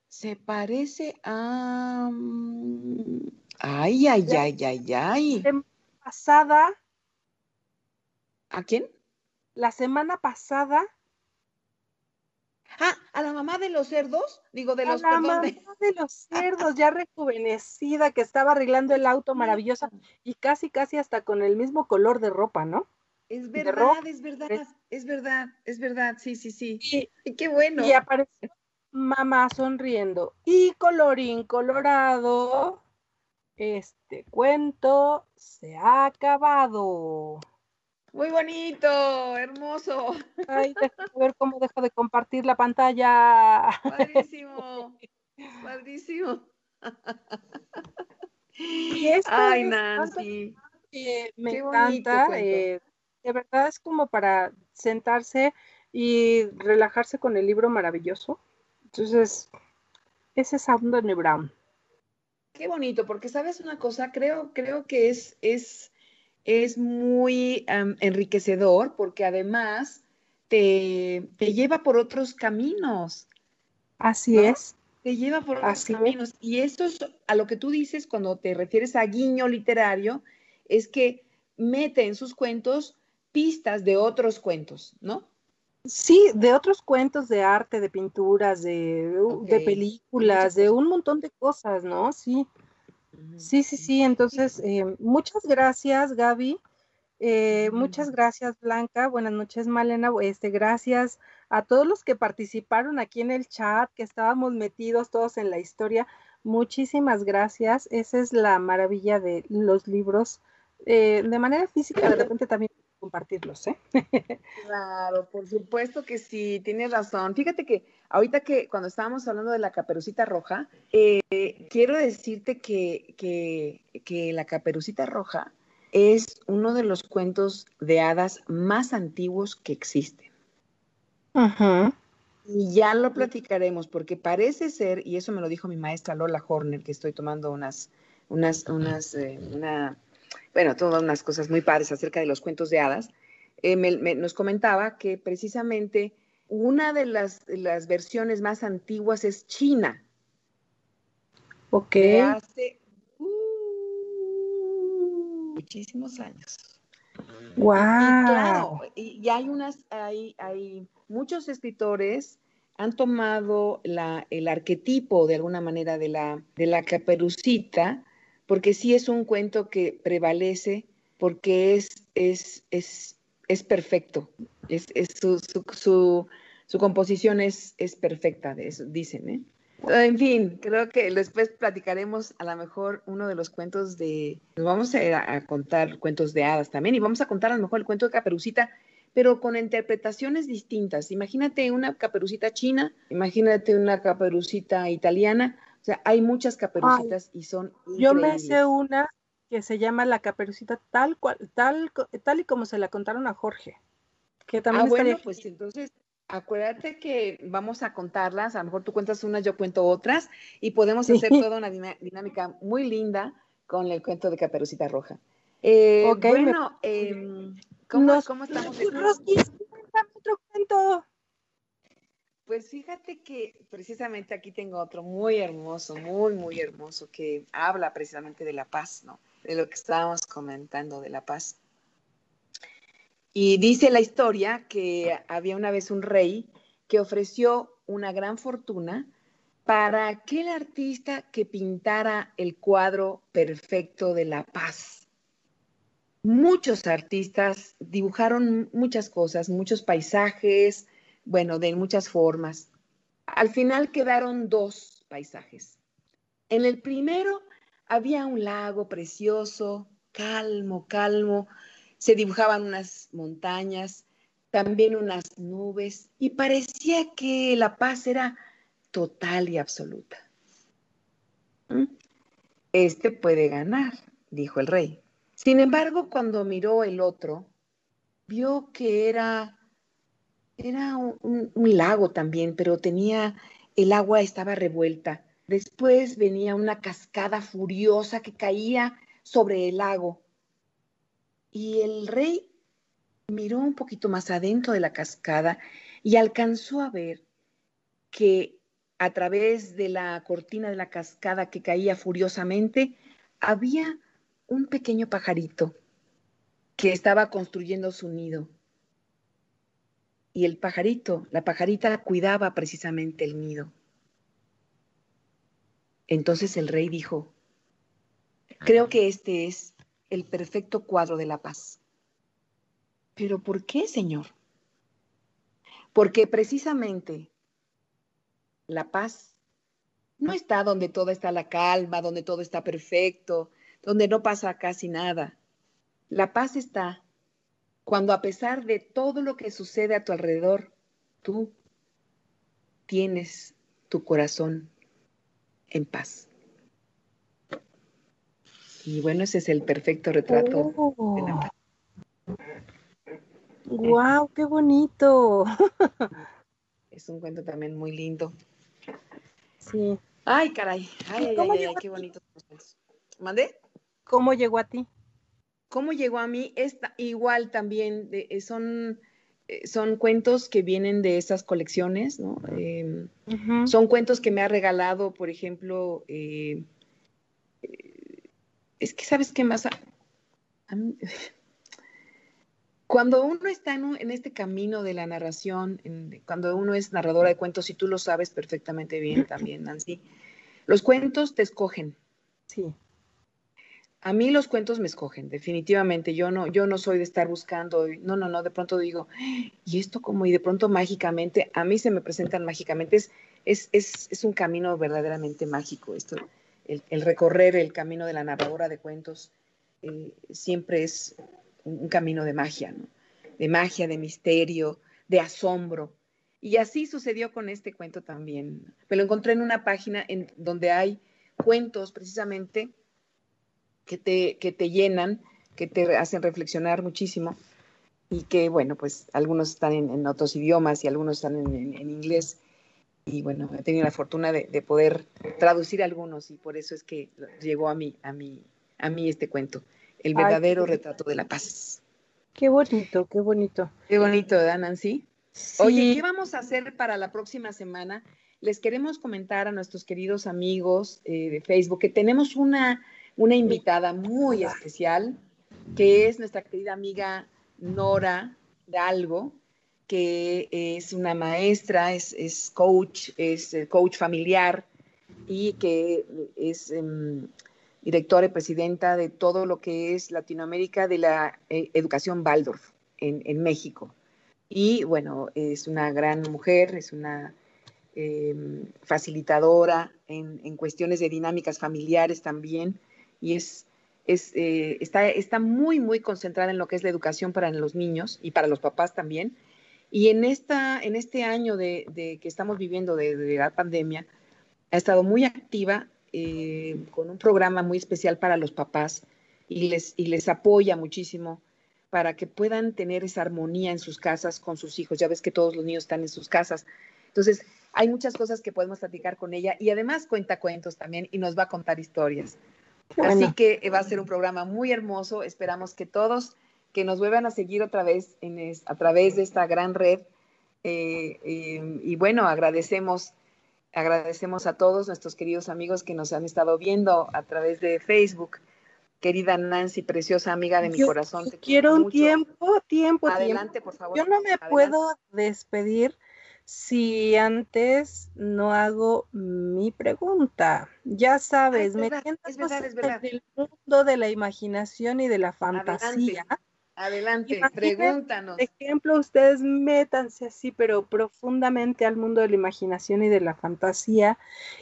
Se parece a. Mm, ay, ay, ay, ay, ay. La semana pasada. ¿A quién? La semana pasada Ah, a la mamá de los cerdos, digo de los a la mamá de... los *laughs* cerdos, ya rejuvenecida, que estaba arreglando el auto maravillosa y casi, casi hasta con el mismo color de ropa, ¿no? Es verdad, es verdad, es verdad, es verdad, sí, sí, sí. Y, qué bueno. Y apareció mamá sonriendo. Y colorín colorado, este cuento se ha acabado. Muy bonito, hermoso. Ay, *laughs* déjame ver cómo dejo de compartir la pantalla. Padrísimo, padrísimo. Y Ay, Nancy. me encanta. Eh, de verdad es como para sentarse y relajarse con el libro maravilloso. Entonces, ese es Brown. Qué bonito, porque sabes una cosa, creo, creo que es, es es muy enriquecedor porque además te, lleva por otros caminos. Así es. Te lleva por otros caminos. Y esto es a lo que tú dices cuando te refieres a guiño literario, es que mete en sus cuentos pistas de otros cuentos, ¿no? Sí, de otros cuentos de arte, de pinturas, de, de películas, de un montón de cosas, ¿no? Sí. Sí, sí, sí. Entonces, eh, muchas gracias, Gaby. Eh, muchas gracias, Blanca. Buenas noches, Malena. Este, gracias a todos los que participaron aquí en el chat, que estábamos metidos todos en la historia. Muchísimas gracias. Esa es la maravilla de los libros. Eh, de manera física, de repente también compartirlos, ¿eh? claro, por supuesto que sí, tienes razón. Fíjate que ahorita que cuando estábamos hablando de la caperucita roja, eh, quiero decirte que, que la caperucita roja es uno de los cuentos de hadas más antiguos que existen. Y ya lo platicaremos, porque parece ser, y eso me lo dijo mi maestra Lola Horner, que estoy tomando unas, unas, unas, eh, una, bueno, todas unas cosas muy padres acerca de los cuentos de hadas, eh, nos comentaba que precisamente una de las, las, versiones más antiguas es China. Ok muchísimos años. Wow. Y claro, y, hay unas, hay, hay muchos escritores han tomado la, el arquetipo de alguna manera de la, de la caperucita, porque sí es un cuento que prevalece, porque es, es, es, es perfecto, es, es su, su, su, composición es, es perfecta, de dicen, ¿eh? En fin, creo que después platicaremos a lo mejor uno de los cuentos de, vamos a, contar cuentos de hadas también y vamos a contar a lo mejor el cuento de Caperucita, pero con interpretaciones distintas. Imagínate una caperucita china, imagínate una caperucita italiana, o sea, hay muchas caperucitas y son Yo me sé una que se llama la caperucita tal cual, tal, tal y como se la contaron a Jorge. Que también ah, bueno, pues entonces Acuérdate que vamos a contarlas, a lo mejor tú cuentas unas, yo cuento otras, y podemos hacer toda una dinámica muy linda con el cuento de Caperucita Roja. Eh, bueno, em, ¿cómo, ¿cómo, estamos? *laughs* otro cuento. Pues fíjate que precisamente aquí tengo otro muy hermoso, muy, muy hermoso, que habla precisamente de la paz, ¿no? De lo que estábamos comentando de la paz. Y dice la historia que había una vez un rey que ofreció una gran fortuna para aquel artista que pintara el cuadro perfecto de la paz. Muchos artistas dibujaron muchas cosas, muchos paisajes, bueno, de muchas formas. Al final quedaron dos paisajes. En el primero había un lago precioso, calmo, calmo, se dibujaban unas montañas, también unas nubes, y parecía que la paz era total y absoluta. ¿Mm? Este puede ganar, dijo el rey. Sin embargo, cuando miró el otro, vio que era, era un, lago también, pero tenía, el agua estaba revuelta. Después venía una cascada furiosa que caía sobre el lago y el rey miró un poquito más adentro de la cascada y alcanzó a ver que a través de la cortina de la cascada que caía furiosamente, había un pequeño pajarito que estaba construyendo su nido. Y el pajarito, la pajarita cuidaba precisamente el nido. Entonces el rey dijo, creo que este es el perfecto cuadro de la paz. ¿Pero por qué, Señor? Porque precisamente la paz no está donde todo está la calma, donde todo está perfecto, donde no pasa casi nada. La paz está cuando a pesar de todo lo que sucede a tu alrededor, tú tienes tu corazón en paz. Y bueno, ese es el perfecto retrato de la ¡Wow! Oh. ¡Qué bonito! *laughs* es un cuento también muy lindo. Sí. Ay, caray. Ay, ay, ay, qué bonito. ¿Mandé? ¿Cómo llegó a ti? ¿Cómo llegó a mí? Esta, igual también, eh, son, eh, son cuentos que vienen de esas colecciones, ¿no? Em, son cuentos que me ha regalado, por ejemplo, eh, es que sabes qué más. *laughs* Cuando uno está en, este camino de la narración, cuando uno es narradora de cuentos, y tú lo sabes perfectamente bien también, Nancy, los cuentos te escogen. Sí. A mí los cuentos me escogen, definitivamente. Yo no, yo no soy de estar buscando, no, no, no, de pronto digo, y esto como, y de pronto mágicamente, a mí se me presentan mágicamente. Es, es, es, es un camino verdaderamente mágico esto. El, recorrer el camino de la narradora de cuentos eh, siempre es un, camino de magia. De magia, de misterio, de asombro. Y así sucedió con este cuento también. Me lo encontré en una página en donde hay cuentos precisamente que te, que te llenan, que te hacen reflexionar muchísimo y que, bueno, pues algunos están en, otros idiomas y algunos están en, inglés. Y bueno, he tenido la fortuna de, poder traducir algunos y por eso es que llegó a mí, a mí, a mí este cuento, El verdadero retrato de la paz. Qué bonito, qué bonito. Qué bonito, ¿verdad, Nancy? Oye, ¿qué vamos a hacer para la próxima semana? Les queremos comentar a nuestros queridos amigos eh, de Facebook que tenemos una una invitada muy especial, que es nuestra querida amiga Nora Dalgo, que es una maestra, es, coach, es eh, coach familiar y que es em, directora y presidenta de todo lo que es Latinoamérica de la eh, educación Waldorf en, México. Y bueno, es una gran mujer, es una em, facilitadora en, en, cuestiones de dinámicas familiares también y es, eh, está, está muy, muy concentrada en lo que es la educación para los niños y para los papás también. Y en, esta, en este año de, que estamos viviendo de, la pandemia, ha estado muy activa eh, con un programa muy especial para los papás y les, y les apoya muchísimo para que puedan tener esa armonía en sus casas con sus hijos. Ya ves que todos los niños están en sus casas. Entonces, hay muchas cosas que podemos platicar con ella y además cuenta cuentos también y nos va a contar historias. Así que va a ser un programa muy hermoso. Esperamos que todos que nos vuelvan a seguir otra vez en a través de esta gran red. Eh, eh, y bueno, agradecemos, agradecemos a todos nuestros queridos amigos que nos han estado viendo a través de Facebook. Querida Nancy, preciosa amiga de mi corazón. Te quiero un tiempo, tiempo, Adelante, por favor. Yo no me puedo despedir si antes no hago mi pregunta. Ya sabes, me en el mundo de la imaginación y de la fantasía. Adelante, pregúntanos. Por ejemplo, ustedes métanse así, pero profundamente al mundo de la imaginación y de la fantasía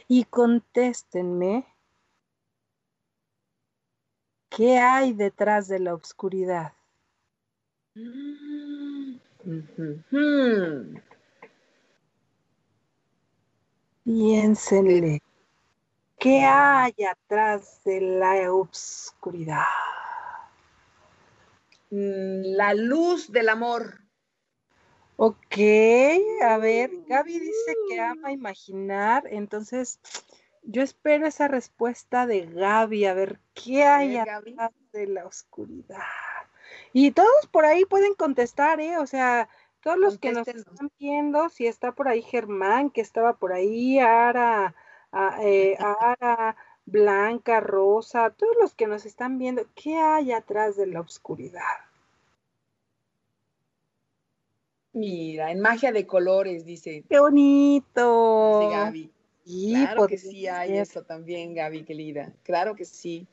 y contéstenme qué hay detrás de la oscuridad. Mm, Piénsenle, ¿qué hay atrás de la obscuridad? Mm, la luz del amor. Ok, a ver, Gaby dice que ama imaginar, entonces yo espero esa respuesta de Gaby, a ver, ¿qué hay atrás de la oscuridad? Y todos por ahí pueden contestar, ¿eh? O sea, todos los que nos están viendo, si está por ahí Germán, que estaba por ahí, Ara, eh, Ara, Blanca, Rosa, todos los que nos están viendo, ¿qué hay atrás de la oscuridad? Mira, en magia de colores, dice. ¡Qué bonito! Dice Gaby. claro que sí hay eso también, Gaby, querida. Claro que sí.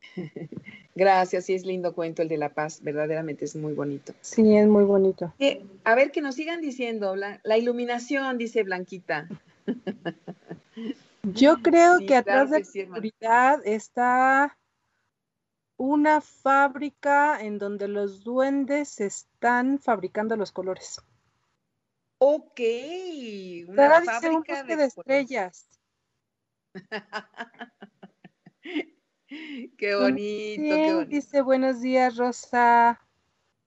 *laughs* Gracias, sí es lindo cuento el de La Paz, verdaderamente es muy bonito. Sí, es muy bonito. Eh, a ver, que nos sigan diciendo, la, iluminación, dice Blanquita. *laughs* Yo creo que atrás de la seguridad está una fábrica en donde los duendes están fabricando los colores. Ok, una fábrica de, de estrellas. *laughs* *laughs* Qué bonito, qué bonito. Dice buenos días, Rosa.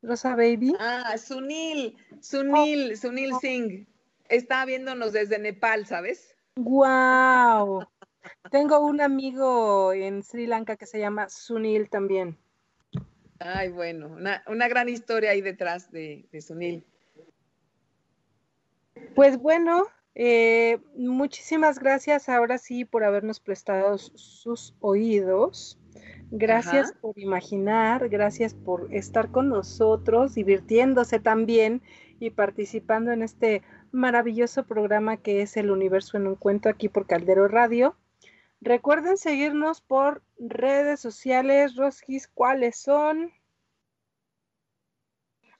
Rosa Baby. Ah, Sunil, Sunil, oh. Sunil Singh. Está viéndonos desde Nepal, ¿sabes? Wow. Tengo un amigo en Sri Lanka que se llama Sunil también. Ay, bueno, una, gran historia ahí detrás de, de Sunil. Pues bueno, eh, muchísimas gracias ahora sí por habernos prestado sus oídos. Gracias por imaginar, gracias por estar con nosotros, divirtiéndose también y participando en este maravilloso programa que es El Universo en un Cuento aquí por Caldero Radio. Recuerden seguirnos por redes sociales. Roskis, ¿cuáles son?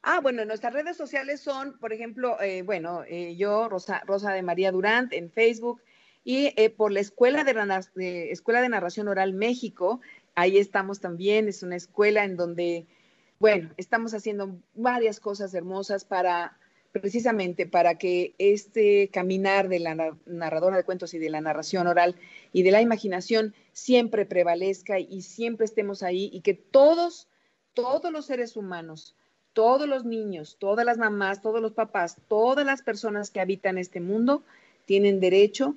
Ah, bueno, nuestras redes sociales son, por ejemplo, eh, bueno, eh, yo, Rosa, Rosa de María Durant, en Facebook, y eh, por la Escuela de, Escuela de Narración Oral México, ahí estamos también, es una escuela en donde, bueno, estamos haciendo varias cosas hermosas para precisamente para que este caminar de la narradora de cuentos y de la narración oral y de la imaginación siempre prevalezca y siempre estemos ahí y que todos, todos los seres humanos, todos los niños, todas las mamás, todos los papás, todas las personas que habitan este mundo tienen derecho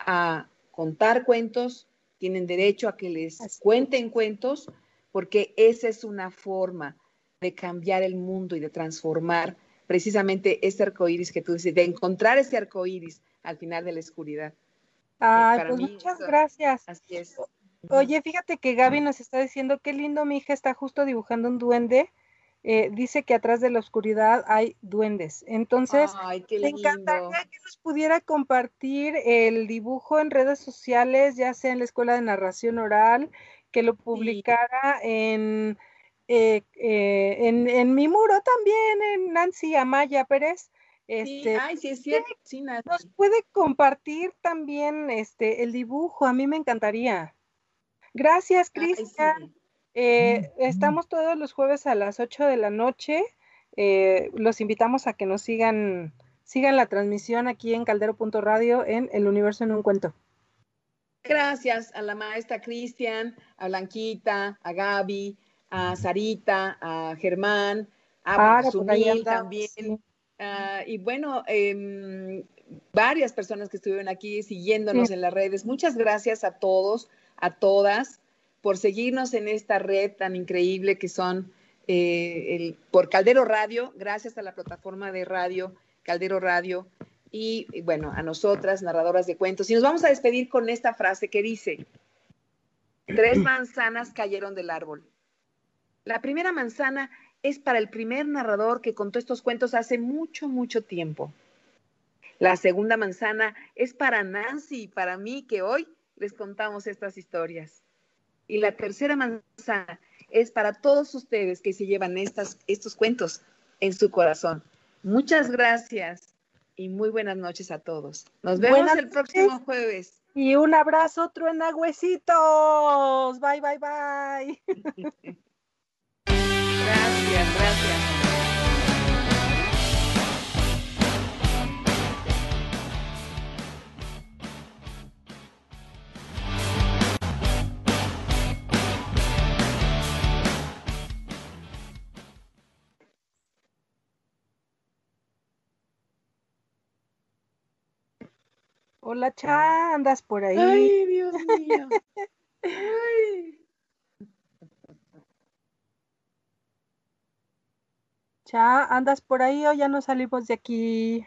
a contar cuentos, tienen derecho a que les cuenten cuentos, porque esa es una forma de cambiar el mundo y de transformar precisamente este arco iris que tú dices, de encontrar ese arco iris al final de la oscuridad. Ay, pues muchas gracias. Así es. Oye, fíjate que Gaby nos está diciendo qué lindo, mi hija está justo dibujando un duende. Eh, dice que atrás de la oscuridad hay duendes. Entonces, me encantaría que nos pudiera compartir el dibujo en redes sociales, ya sea en la escuela de narración oral, que lo publicara en eh, eh, en, mi muro también, en Nancy Amaya Pérez. Este, ay, sí es cierto. nos puede compartir también este el dibujo, a mí me encantaría. Gracias, Cristian. Eh, estamos todos los jueves a las 8 de la noche. los invitamos a que nos sigan, sigan la transmisión aquí en caldero.radio en El Universo en un Cuento. Gracias a la maestra Cristian, a Blanquita, a Gaby, a Sarita, a Germán, a ah, también. Ah, y bueno, em, varias personas que estuvieron aquí siguiéndonos en las redes. Muchas gracias a todos, a todas, por seguirnos en esta red tan increíble que son eh, por Caldero Radio, gracias a la plataforma de radio, Caldero Radio, y bueno, a nosotras, narradoras de cuentos. Y nos vamos a despedir con esta frase que dice, tres manzanas cayeron del árbol la primera manzana es para el primer narrador que contó estos cuentos hace mucho, mucho tiempo. La segunda manzana es para Nancy y para mí que hoy les contamos estas historias. Y la tercera manzana es para todos ustedes que se llevan estas, estos cuentos en su corazón. Muchas gracias y muy buenas noches a todos. Nos vemos el próximo jueves. Y un abrazo, truena huesitos. Bye, bye, bye. *laughs* Gracias, gracias. Hola, Cha, andas por ahí. Ay, Dios mío. Ay. ¿Ya andas por ahí o ya no salimos de aquí?